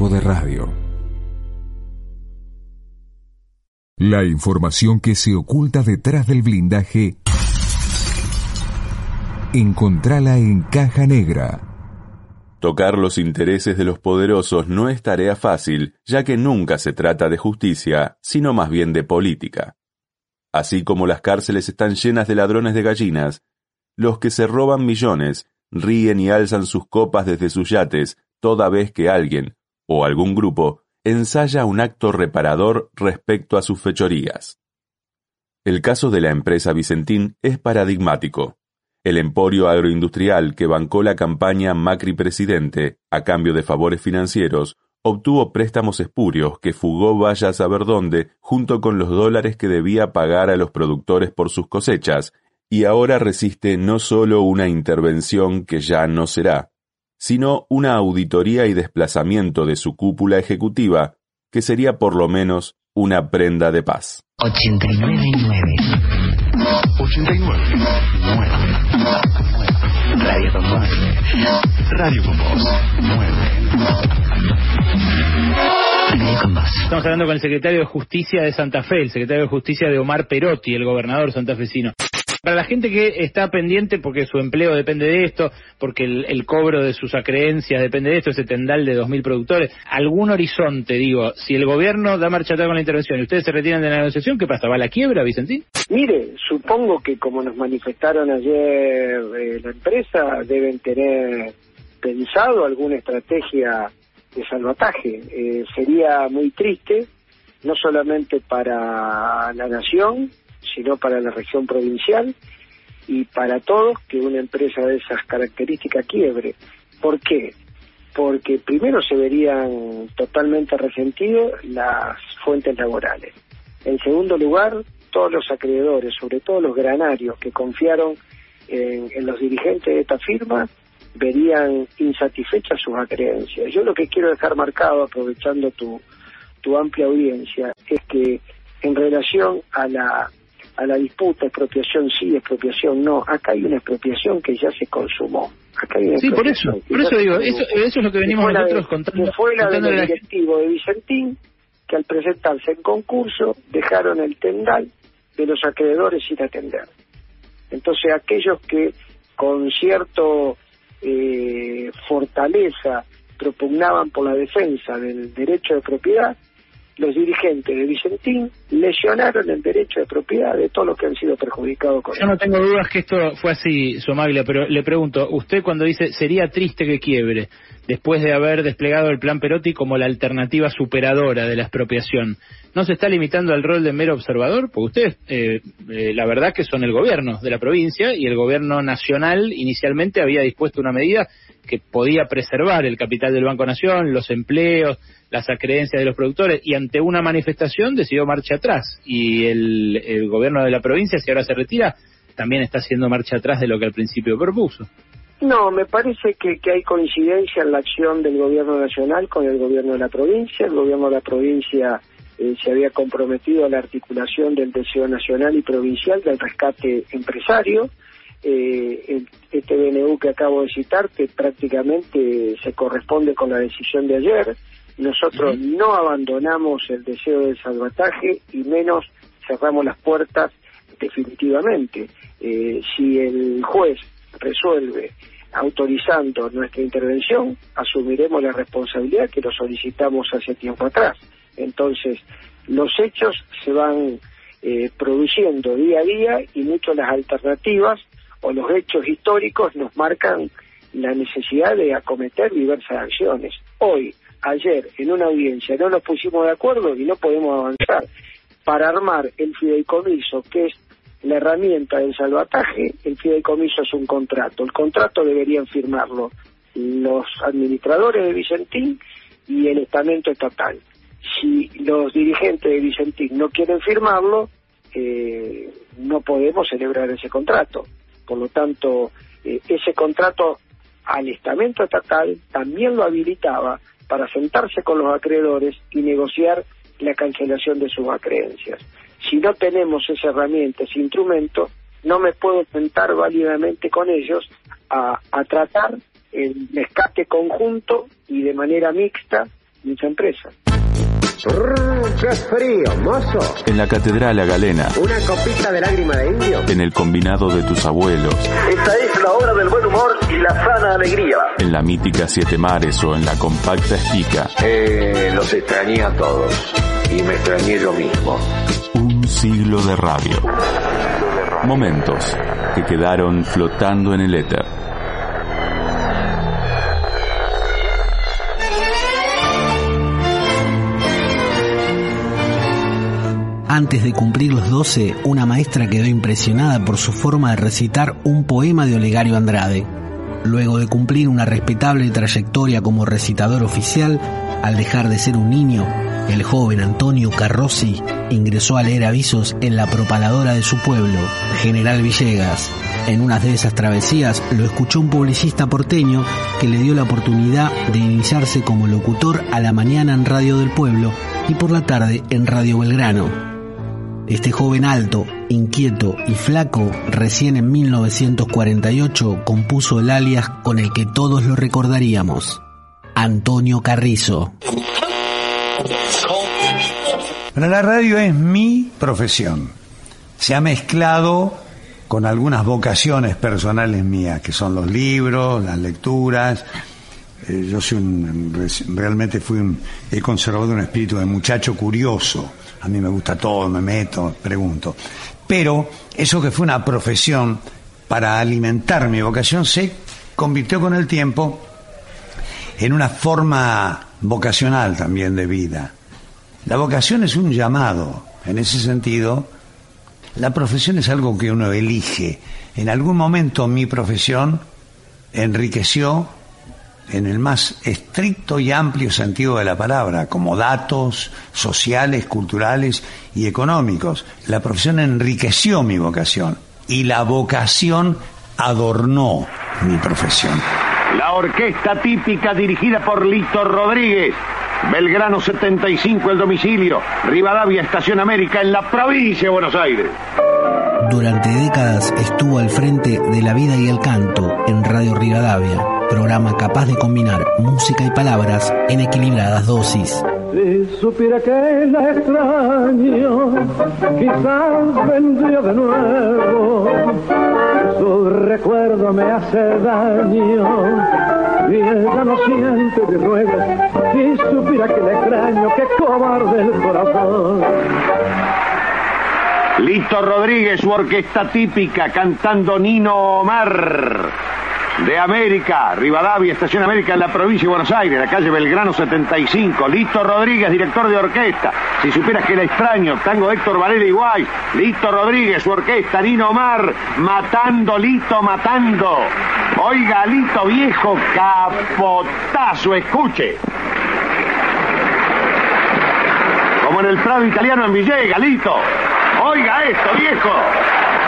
De radio. La información que se oculta detrás del blindaje, encontrala en Caja Negra. Tocar los intereses de los poderosos no es tarea fácil, ya que nunca se trata de justicia, sino más bien de política. Así como las cárceles están llenas de ladrones de gallinas, los que se roban millones ríen y alzan sus copas desde sus yates toda vez que alguien, o algún grupo, ensaya un acto reparador respecto a sus fechorías. El caso de la empresa Vicentín es paradigmático. El emporio agroindustrial que bancó la campaña Macri presidente a cambio de favores financieros obtuvo préstamos espurios que fugó vaya a saber dónde junto con los dólares que debía pagar a los productores por sus cosechas y ahora resiste no solo una intervención que ya no será, sino una auditoría y desplazamiento de su cúpula ejecutiva que sería por lo menos una prenda de paz. 899 89 Radio con vos. Radio con vos. 9. Con vos. Estamos hablando con el secretario de Justicia de Santa Fe, el secretario de Justicia de Omar Perotti, el gobernador santafesino. Para la gente que está pendiente, porque su empleo depende de esto, porque el, cobro de sus acreencias depende de esto, ese tendal de 2.000 productores, algún horizonte, digo, si el gobierno da marcha atrás con la intervención y ustedes se retiran de la negociación, ¿qué pasa? ¿Va a la quiebra, Vicentín? Mire, supongo que como nos manifestaron ayer eh, la empresa, deben tener pensado alguna estrategia de salvataje. Eh, sería muy triste, no solamente para la nación, sino para la región provincial y para todos que una empresa de esas características quiebre. ¿Por qué? Porque primero se verían totalmente resentidos las fuentes laborales. En segundo lugar, todos los acreedores, sobre todo los granarios que confiaron en, los dirigentes de esta firma, verían insatisfechas sus acreencias. Yo lo que quiero dejar marcado, aprovechando tu, tu amplia audiencia, es que en relación a la a la disputa, expropiación sí, expropiación no. Acá hay una expropiación que ya se consumó. Acá hay sí, por eso, por eso digo, eso, eso, es lo que venimos nosotros contando. fue la del directivo de Vicentín, que al presentarse en concurso dejaron el tendal de los acreedores sin atender. Entonces aquellos que con cierto eh, fortaleza propugnaban por la defensa del derecho de propiedad, los dirigentes de Vicentín lesionaron el derecho de propiedad de todos los que han sido perjudicados Yo no tengo dudas que esto fue así, Somaglia, pero le pregunto, usted cuando dice sería triste que quiebre, después de haber desplegado el plan Perotti como la alternativa superadora de la expropiación, ¿no se está limitando al rol de mero observador? Porque ustedes, eh, eh, la verdad que son el gobierno de la provincia y el gobierno nacional inicialmente había dispuesto una medida que podía preservar el capital del Banco Nación, los empleos, las acreencias de los productores y ante una manifestación decidió marcha atrás y el, gobierno de la provincia, si ahora se retira, también está haciendo marcha atrás de lo que al principio propuso. No, me parece que, que hay coincidencia en la acción del gobierno nacional con el gobierno de la provincia. El gobierno de la provincia eh, se había comprometido a la articulación del deseo nacional y provincial del rescate empresario. Eh, este BNU que acabo de citar, que prácticamente se corresponde con la decisión de ayer, nosotros no abandonamos el deseo de salvataje y menos cerramos las puertas definitivamente. Eh, si el juez resuelve autorizando nuestra intervención, asumiremos la responsabilidad que lo solicitamos hace tiempo atrás. Entonces, los hechos se van eh, produciendo día a día y muchas las alternativas o los hechos históricos nos marcan la necesidad de acometer diversas acciones. Hoy, ayer en una audiencia no nos pusimos de acuerdo y no podemos avanzar. Para armar el fideicomiso, que es la herramienta del salvataje, el fideicomiso es un contrato. El contrato deberían firmarlo los administradores de Vicentín y el estamento estatal. Si los dirigentes de Vicentín no quieren firmarlo, eh, no podemos celebrar ese contrato. Por lo tanto, eh, ese contrato al estamento estatal también lo habilitaba para sentarse con los acreedores y negociar la cancelación de sus acreencias. Si no tenemos esa herramienta, ese instrumento, no me puedo sentar válidamente con ellos a, tratar el rescate conjunto y de manera mixta esa empresa. ¡Qué frío, mozo! En la Catedral La Galena. Una copita de lágrima de indio. En el combinado de tus abuelos. Esta es la hora del buen humor y la sana alegría. En la mítica Siete Mares o en la compacta Espica. Eh, los extrañé a todos. Y me extrañé yo mismo. Un siglo de radio. Momentos que quedaron flotando en el éter. Antes de cumplir los 12, una maestra quedó impresionada por su forma de recitar un poema de Olegario Andrade. Luego de cumplir una respetable trayectoria como recitador oficial, al dejar de ser un niño, el joven Antonio Carrossi ingresó a leer avisos en la propaladora de su pueblo, General Villegas. En una de esas travesías lo escuchó un publicista porteño que le dio la oportunidad de iniciarse como locutor a la mañana en Radio del Pueblo y por la tarde en Radio Belgrano. Este joven alto, inquieto y flaco, recién en 1948 compuso el alias con el que todos lo recordaríamos, Antonio Carrizo. Bueno, la radio es mi profesión. Se ha mezclado con algunas vocaciones personales mías, que son los libros, las lecturas. Eh, yo soy un, realmente fui un, he conservado un espíritu de muchacho curioso a mí me gusta todo, me meto, pregunto. Pero eso que fue una profesión para alimentar mi vocación se convirtió con el tiempo en una forma vocacional también de vida. La vocación es un llamado, en ese sentido, la profesión es algo que uno elige. En algún momento mi profesión enriqueció en el más estricto y amplio sentido de la palabra, como datos sociales, culturales y económicos. La profesión enriqueció mi vocación y la vocación adornó mi profesión. La orquesta típica dirigida por Lito Rodríguez. Belgrano 75 el domicilio, Rivadavia Estación América en la provincia de Buenos Aires. Durante décadas estuvo al frente de la vida y el canto en Radio Rivadavia programa capaz de combinar música y palabras en equilibradas dosis. Si supiera que la extraño, quizás vendría de nuevo. Su recuerdo me hace daño y ella no siente de ruego. Si supiera que la extraño, que cobarde el corazón. Lito Rodríguez, su orquesta típica, cantando Nino Omar de América, Rivadavia, Estación América en la provincia de Buenos Aires, la calle Belgrano 75. Lito Rodríguez, director de orquesta. Si supieras que la extraño, tango Héctor Varela Iguay. Lito Rodríguez, su orquesta, Nino Omar, matando, Lito, matando. Oiga, Lito viejo, capotazo, escuche. Como en el Prado italiano en Villegas, Lito. Oiga esto, viejo.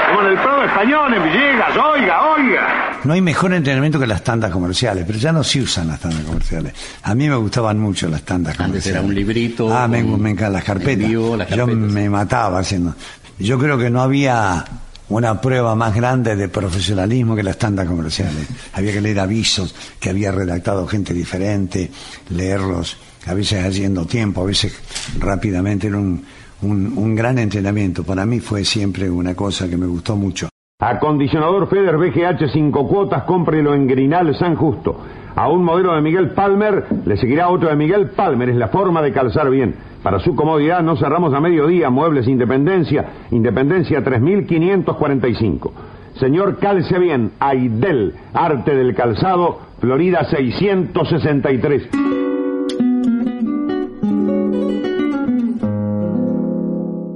Como en el Prado español en Villegas, oiga, oiga. No hay mejor entrenamiento que las tandas comerciales, pero ya no se usan las tandas comerciales. A mí me gustaban mucho las tandas comerciales. Antes era un librito. Ah, me, me encantan las carpetas. Yo me mataba haciendo. Yo creo que no había una prueba más grande de profesionalismo que las tandas comerciales. Había que leer avisos que había redactado gente diferente, leerlos, a veces haciendo tiempo, a veces rápidamente. Era un, un gran entrenamiento. Para mí fue siempre una cosa que me gustó mucho. Acondicionador Feder BGH 5 cuotas, cómprelo en Grinal San Justo. A un modelo de Miguel Palmer le seguirá otro de Miguel Palmer, es la forma de calzar bien. Para su comodidad no cerramos a mediodía, Muebles Independencia, Independencia 3545. Señor Calce Bien, Aidel, Arte del Calzado, Florida 663.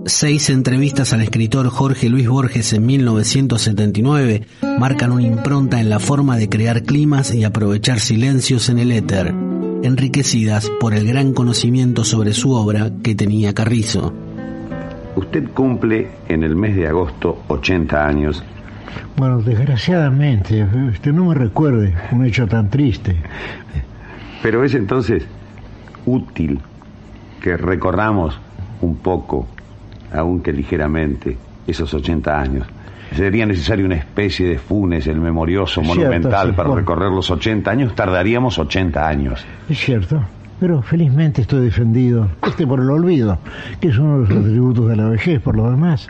Seis entrevistas al escritor Jorge Luis Borges en 1979 marcan una impronta en la forma de crear climas y aprovechar silencios en el éter, enriquecidas por el gran conocimiento sobre su obra que tenía Carrizo. Usted cumple en el mes de agosto 80 años. Bueno, desgraciadamente, usted no me recuerde un hecho tan triste. Pero es entonces útil que recorramos un poco aunque ligeramente, esos 80 años. Sería necesario una especie de funes, el memorioso, monumental, para recorrer los 80 años. Tardaríamos 80 años. Es cierto, pero felizmente estoy defendido, este por el olvido, que es uno de los atributos de la vejez, por lo demás.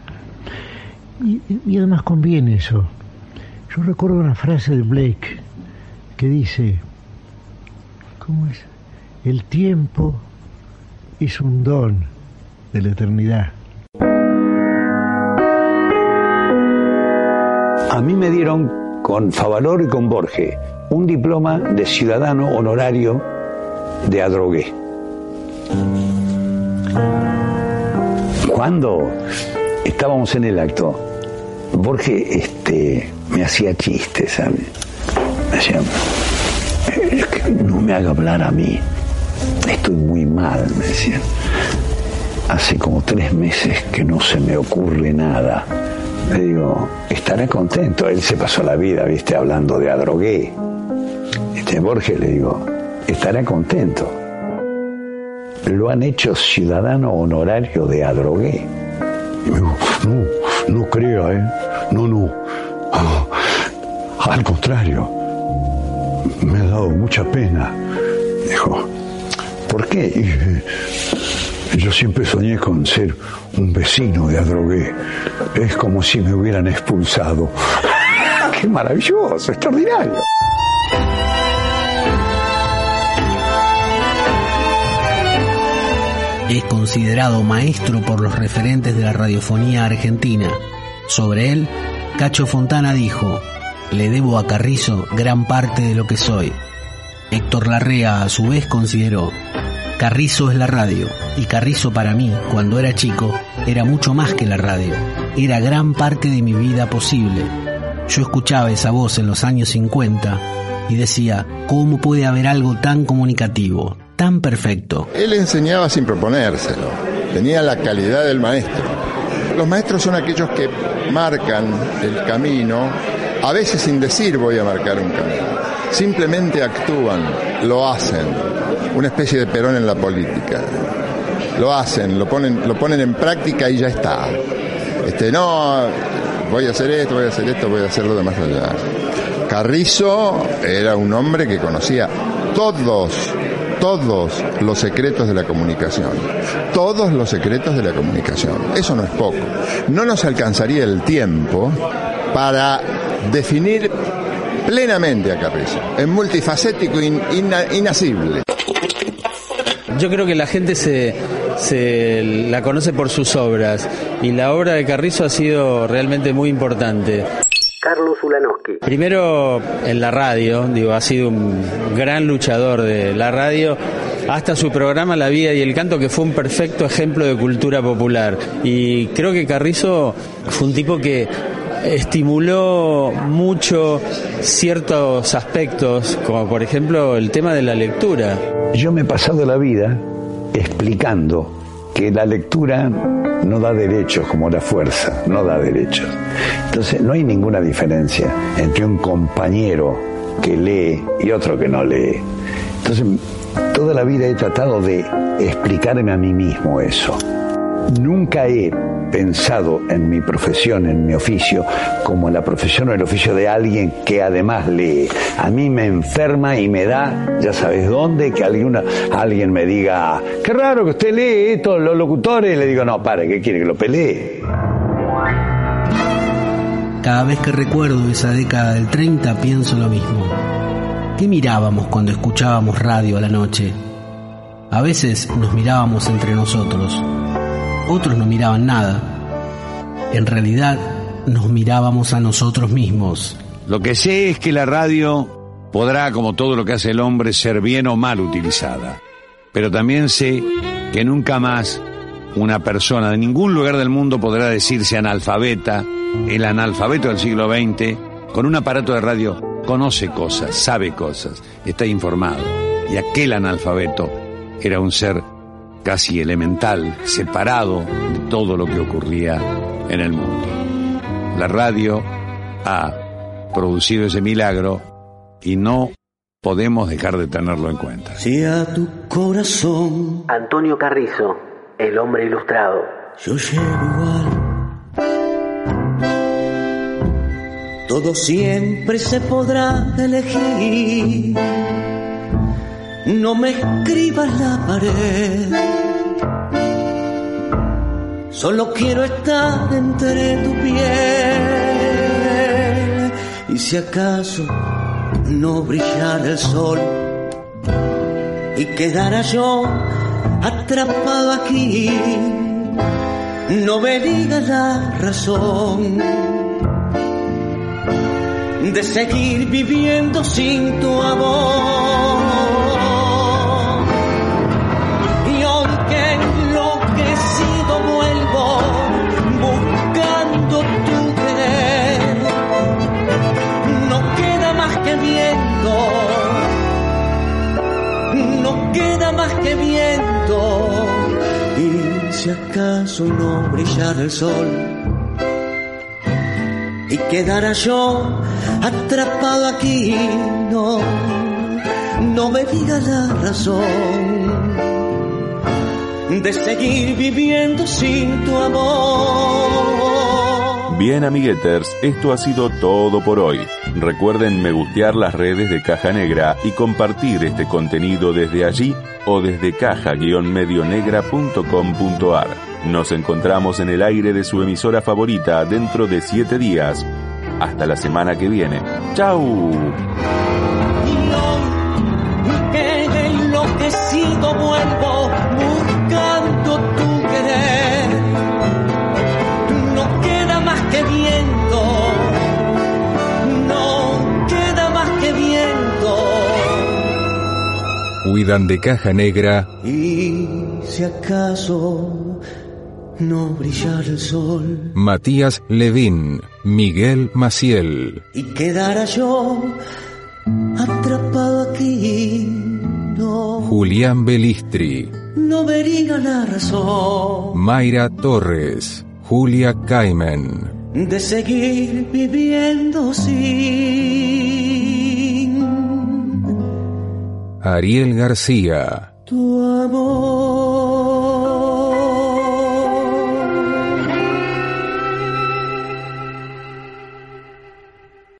Y, y además conviene eso. Yo recuerdo una frase de Blake que dice, ¿cómo es? El tiempo es un don de la eternidad. A mí me dieron con Favaloro y con Borges un diploma de ciudadano honorario de Adrogué. Cuando estábamos en el acto, Borges este, me hacía chistes, ¿sabes? Me decía, es que no me haga hablar a mí, estoy muy mal, me decía. Hace como tres meses que no se me ocurre nada. Le digo, estaré contento. Él se pasó la vida, viste, hablando de Adrogué. Este Borges le digo, estará contento. Lo han hecho ciudadano honorario de Adrogué. Y me dijo, no, no crea, ¿eh? No, no. Ah, al contrario, me ha dado mucha pena. Dijo, ¿por qué? Yo siempre soñé con ser un vecino de Adrogué. Es como si me hubieran expulsado. [laughs] ¡Qué maravilloso! ¡Extraordinario! Es considerado maestro por los referentes de la radiofonía argentina. Sobre él, Cacho Fontana dijo, le debo a Carrizo gran parte de lo que soy. Héctor Larrea a su vez consideró, Carrizo es la radio, y Carrizo para mí, cuando era chico, era mucho más que la radio, era gran parte de mi vida posible. Yo escuchaba esa voz en los años 50 y decía, ¿cómo puede haber algo tan comunicativo, tan perfecto? Él enseñaba sin proponérselo, tenía la calidad del maestro. Los maestros son aquellos que marcan el camino, a veces sin decir voy a marcar un camino, simplemente actúan, lo hacen, una especie de perón en la política. Lo hacen, lo ponen, lo ponen en práctica y ya está. Este, no, voy a hacer esto, voy a hacer esto, voy a hacerlo de más allá. Carrizo era un hombre que conocía todos, todos los secretos de la comunicación. Todos los secretos de la comunicación. Eso no es poco. No nos alcanzaría el tiempo para definir plenamente a Carrizo. Es multifacético, in, ina- inasible. Yo creo que la gente se, se la conoce por sus obras y la obra de Carrizo ha sido realmente muy importante. Carlos Ulanowski. Primero en la radio, digo, ha sido un gran luchador de la radio hasta su programa La Vida y el Canto, que fue un perfecto ejemplo de cultura popular. Y creo que Carrizo fue un tipo que estimuló mucho ciertos aspectos, como por ejemplo el tema de la lectura. Yo me he pasado la vida explicando que la lectura no da derechos como la fuerza, no da derechos. Entonces no hay ninguna diferencia entre un compañero que lee y otro que no lee. Entonces toda la vida he tratado de explicarme a mí mismo eso. Nunca he pensado en mi profesión, en mi oficio, como la profesión o el oficio de alguien que además lee. A mí me enferma y me da, ya sabes dónde, que alguna, alguien me diga, qué raro que usted lee esto, los locutores, y le digo, no, pare, ¿qué quiere que lo pelee? Cada vez que recuerdo esa década del 30 pienso lo mismo. ¿Qué mirábamos cuando escuchábamos radio a la noche? A veces nos mirábamos entre nosotros, otros no miraban nada. En realidad nos mirábamos a nosotros mismos. Lo que sé es que la radio podrá, como todo lo que hace el hombre, ser bien o mal utilizada. Pero también sé que nunca más una persona de ningún lugar del mundo podrá decirse analfabeta. El analfabeto del siglo XX, con un aparato de radio, conoce cosas, sabe cosas, está informado. Y aquel analfabeto era un ser casi elemental, separado de todo lo que ocurría en el mundo. La radio ha producido ese milagro y no podemos dejar de tenerlo en cuenta. Si a tu corazón Antonio Carrizo, el hombre ilustrado. yo llego igual. Todo siempre se podrá elegir. No me escribas la pared. Solo quiero estar entre tu piel. Y si acaso no brillara el sol y quedara yo atrapado aquí, no me digas la razón. de seguir viviendo sin tu amor. Más que viento. Y si acaso no brillara el sol y quedara yo atrapado aquí. No, no me digas la razón de seguir viviendo sin tu amor. Bien, amigueters, esto ha sido todo por hoy. Recuerden me gustear las redes de Caja Negra y compartir este contenido desde allí o desde caja-medionegra.com.ar. Nos encontramos en el aire de su emisora favorita dentro de siete días. Hasta la semana que viene. ¡Chao! Cuidan de caja negra. Y si acaso no brillara el sol. Matías Levín, Miguel Maciel, y quedara yo atrapado aquí, no, Julián Belistri, no vería la razón. Mayra Torres, Julia Caimen, de seguir viviendo sin Ariel García. tu amor.